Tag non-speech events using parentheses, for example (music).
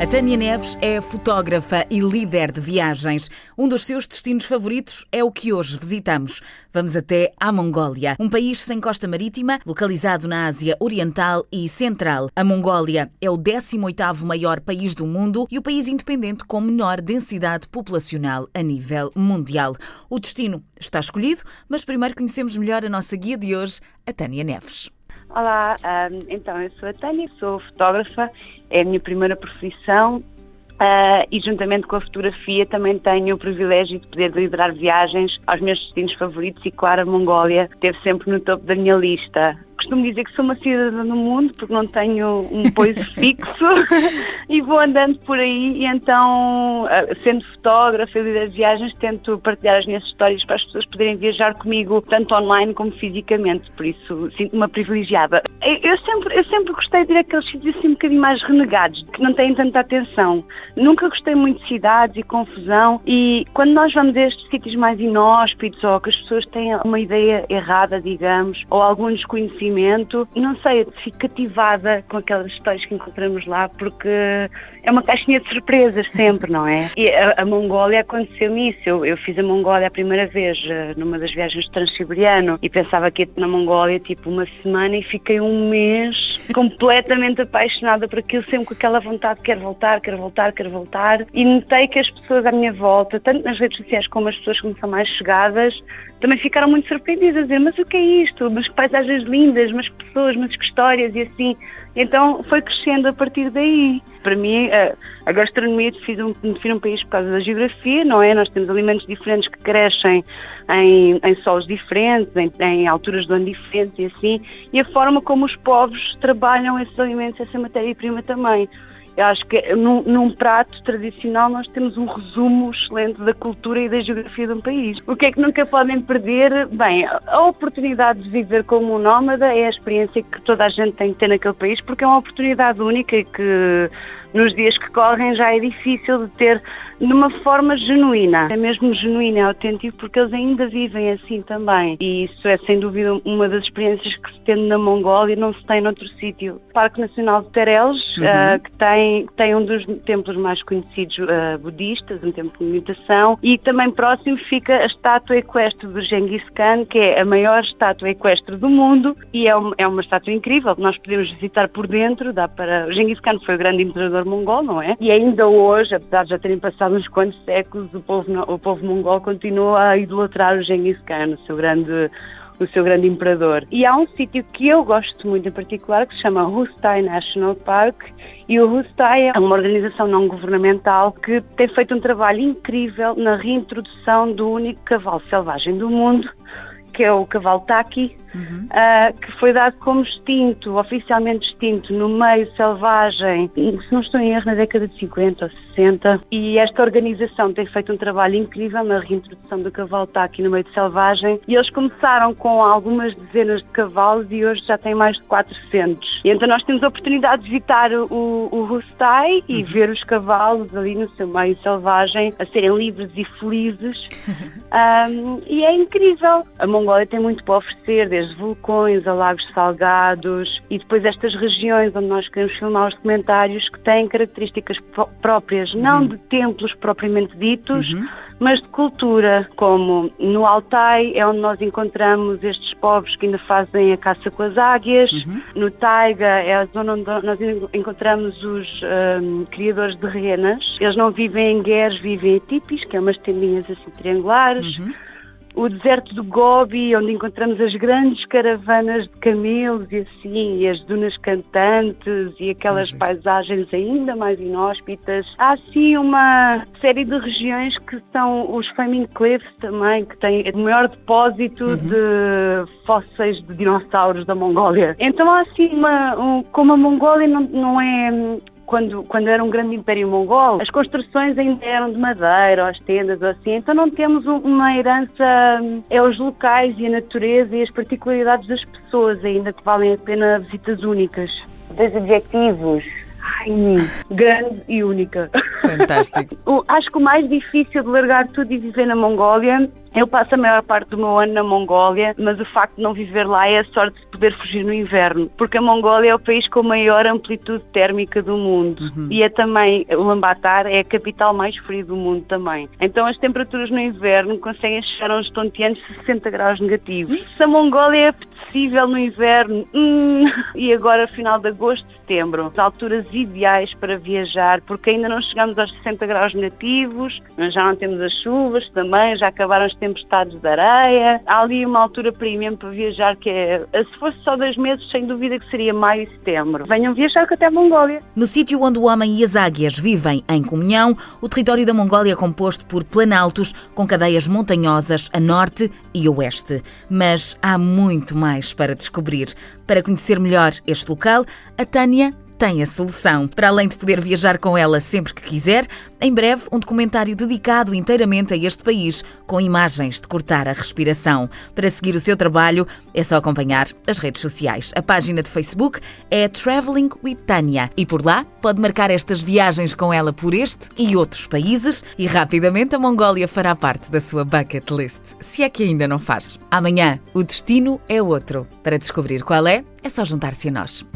A Tânia Neves é fotógrafa e líder de viagens. Um dos seus destinos favoritos é o que hoje visitamos. Vamos até à Mongólia, um país sem costa marítima, localizado na Ásia Oriental e Central. A Mongólia é o 18º maior país do mundo e o país independente com menor densidade populacional a nível mundial. O destino está escolhido, mas primeiro conhecemos melhor a nossa guia de hoje, a Tânia Neves. Olá, um, então eu sou a Tânia, sou fotógrafa, é a minha primeira profissão uh, e juntamente com a fotografia também tenho o privilégio de poder liderar viagens aos meus destinos favoritos e claro a Mongólia esteve sempre no topo da minha lista costumo dizer que sou uma cidadã no mundo porque não tenho um poiso (laughs) fixo e vou andando por aí e então, ah, sendo fotógrafa e líder de viagens, tento partilhar as minhas histórias para as pessoas poderem viajar comigo tanto online como fisicamente, por isso sinto-me privilegiada. Eu sempre, eu sempre gostei de ir àqueles sítios assim um bocadinho mais renegados, que não têm tanta atenção. Nunca gostei muito de cidades e confusão e quando nós vamos a estes sítios mais inóspitos ou que as pessoas têm uma ideia errada, digamos, ou algum desconhecimento movimento. Não sei, fico cativada com aquelas histórias que encontramos lá porque é uma caixinha de surpresas sempre, não é? (laughs) E a, a Mongólia aconteceu-me isso. Eu, eu, fiz a Mongólia a primeira vez eh, numa das viagens de Transiberiano e pensava que ia na Mongólia tipo uma semana e fiquei um mês (laughs) completamente apaixonada por aquilo, sempre com aquela vontade, quero voltar, quero voltar, quero voltar. E notei que as pessoas à minha volta, tanto nas redes sociais como as pessoas que me são mais chegadas, também ficaram muito surpreendidas a dizer, mas o que é isto? Mas que paisagens lindas, mas que pessoas, mas que histórias e assim. Então foi crescendo a partir daí. Para mim, a, gastronomia define um, define um país por causa da geografia, não é? Nós temos alimentos diferentes que crescem em, em solos diferentes, em, em, alturas do ano diferentes e assim, e a forma como os povos trabalham esses alimentos, essa matéria-prima também. Eu acho que num, num, prato tradicional nós temos um resumo excelente da cultura e da geografia de um país. O que é que nunca podem perder? Bem, a oportunidade de viver como um nómada é a experiência que toda a gente tem que ter naquele país porque é uma oportunidade única e que nos dias que correm já é difícil de ter de uma forma genuína. É mesmo genuíno, é autêntico, porque eles ainda vivem assim também. E isso é sem dúvida uma das experiências que se tem na Mongólia e não se tem noutro sítio. Parque Nacional de Tereles, uhum. uh, que, tem, tem um dos templos mais conhecidos uh, budistas, um templo de meditação, e também próximo fica a estátua equestre do Genghis Khan, que é a maior estátua equestre do mundo e é uma, é uma estátua incrível nós podemos visitar por dentro. Dá para... O Genghis Khan foi o grande imperador mongol, não é? E ainda hoje, apesar de já terem passado uns quantos séculos, o povo, o povo mongol continua a idolatrar o Genghis Khan, o seu grande o seu grande imperador. E há um sítio que eu gosto muito em particular que se chama Hustai National Park e o Hustai é uma organização não governamental que tem feito um trabalho incrível na reintrodução do único cavalo selvagem do mundo, que é o cavalo Taki, uhum. uh, que foi dado como extinto, oficialmente extinto, no meio selvagem, se não estou em erro, na década de 50 ou 60. E esta organização tem feito um trabalho incrível na reintrodução do cavalo Taki no meio de selvagem. E eles começaram com algumas dezenas de cavalos e hoje já têm mais de 400. E então nós temos a oportunidade de visitar o, o Rustai e uhum. ver os cavalos ali no seu meio selvagem a serem livres e felizes. (laughs) um, e é incrível. A Mongólia tem muito para oferecer, desde vulcões a lagos salgados e depois estas regiões onde nós queremos filmar os documentários que têm características próprias, não uhum. de templos propriamente ditos, uhum. mas de cultura, como no Altai é onde nós encontramos estes povos que ainda fazem a caça com as águias, uhum. no Taiga é a zona onde nós encontramos os um, criadores de renas, eles não vivem em guerres, vivem em tipis, que é umas tendinhas assim triangulares, uhum o deserto do Gobi, onde encontramos as grandes caravanas de camelos e assim, e as dunas cantantes e aquelas paisagens ainda mais inóspitas. Há assim uma série de regiões que são os Flaming Cliffs também, que têm o maior depósito uhum. de fósseis de dinossauros da Mongólia. Então há assim uma, um, como a Mongólia não, não é quando, quando era um grande império mongol, as construções ainda eram de madeira, ou as tendas, ou assim, então não temos uma herança, é os locais e a natureza e as particularidades das pessoas ainda que valem a pena visitas únicas. Dois objetivos. Ai, grande e única. Fantástico. (laughs) Acho que o mais difícil de largar tudo e viver na Mongólia Eu passo a maior parte do meu ano na Mongólia, mas o facto de não viver lá é a sorte de poder fugir no inverno, porque a Mongólia é o país com maior amplitude térmica do mundo uhum. e é também, o Ulaanbaatar é a capital mais fria do mundo também. Então as temperaturas no inverno conseguem chegar a uns tonteantes 60 graus negativos. Uhum. Se a Mongólia apetecível no inverno, hum, e agora final de agosto, setembro, as alturas ideais para viajar, porque ainda não chegamos aos 60 graus negativos, já não temos as chuvas também, já acabaram as tempestades de areia. Há ali uma altura premium para viajar que é, se fosse só dois meses, sem dúvida que seria maio e setembro. Venham viajar até a Mongólia. No sítio onde o homem e as águias vivem em comunhão, o território da Mongólia é composto por planaltos com cadeias montanhosas a norte e oeste. Mas há muito mais para descobrir. Para conhecer melhor este local, a Tânia tem a solução. Para além de poder viajar com ela sempre que quiser, em breve um documentário dedicado inteiramente a este país, com imagens de cortar a respiração. Para seguir o seu trabalho, é só acompanhar as redes sociais. A página de Facebook é Traveling with Tânia e por lá pode marcar estas viagens com ela por este e outros países e rapidamente a Mongólia fará parte da sua bucket list, se é que ainda não faz. Amanhã o destino é outro. Para descobrir qual é, é só juntar-se a nós.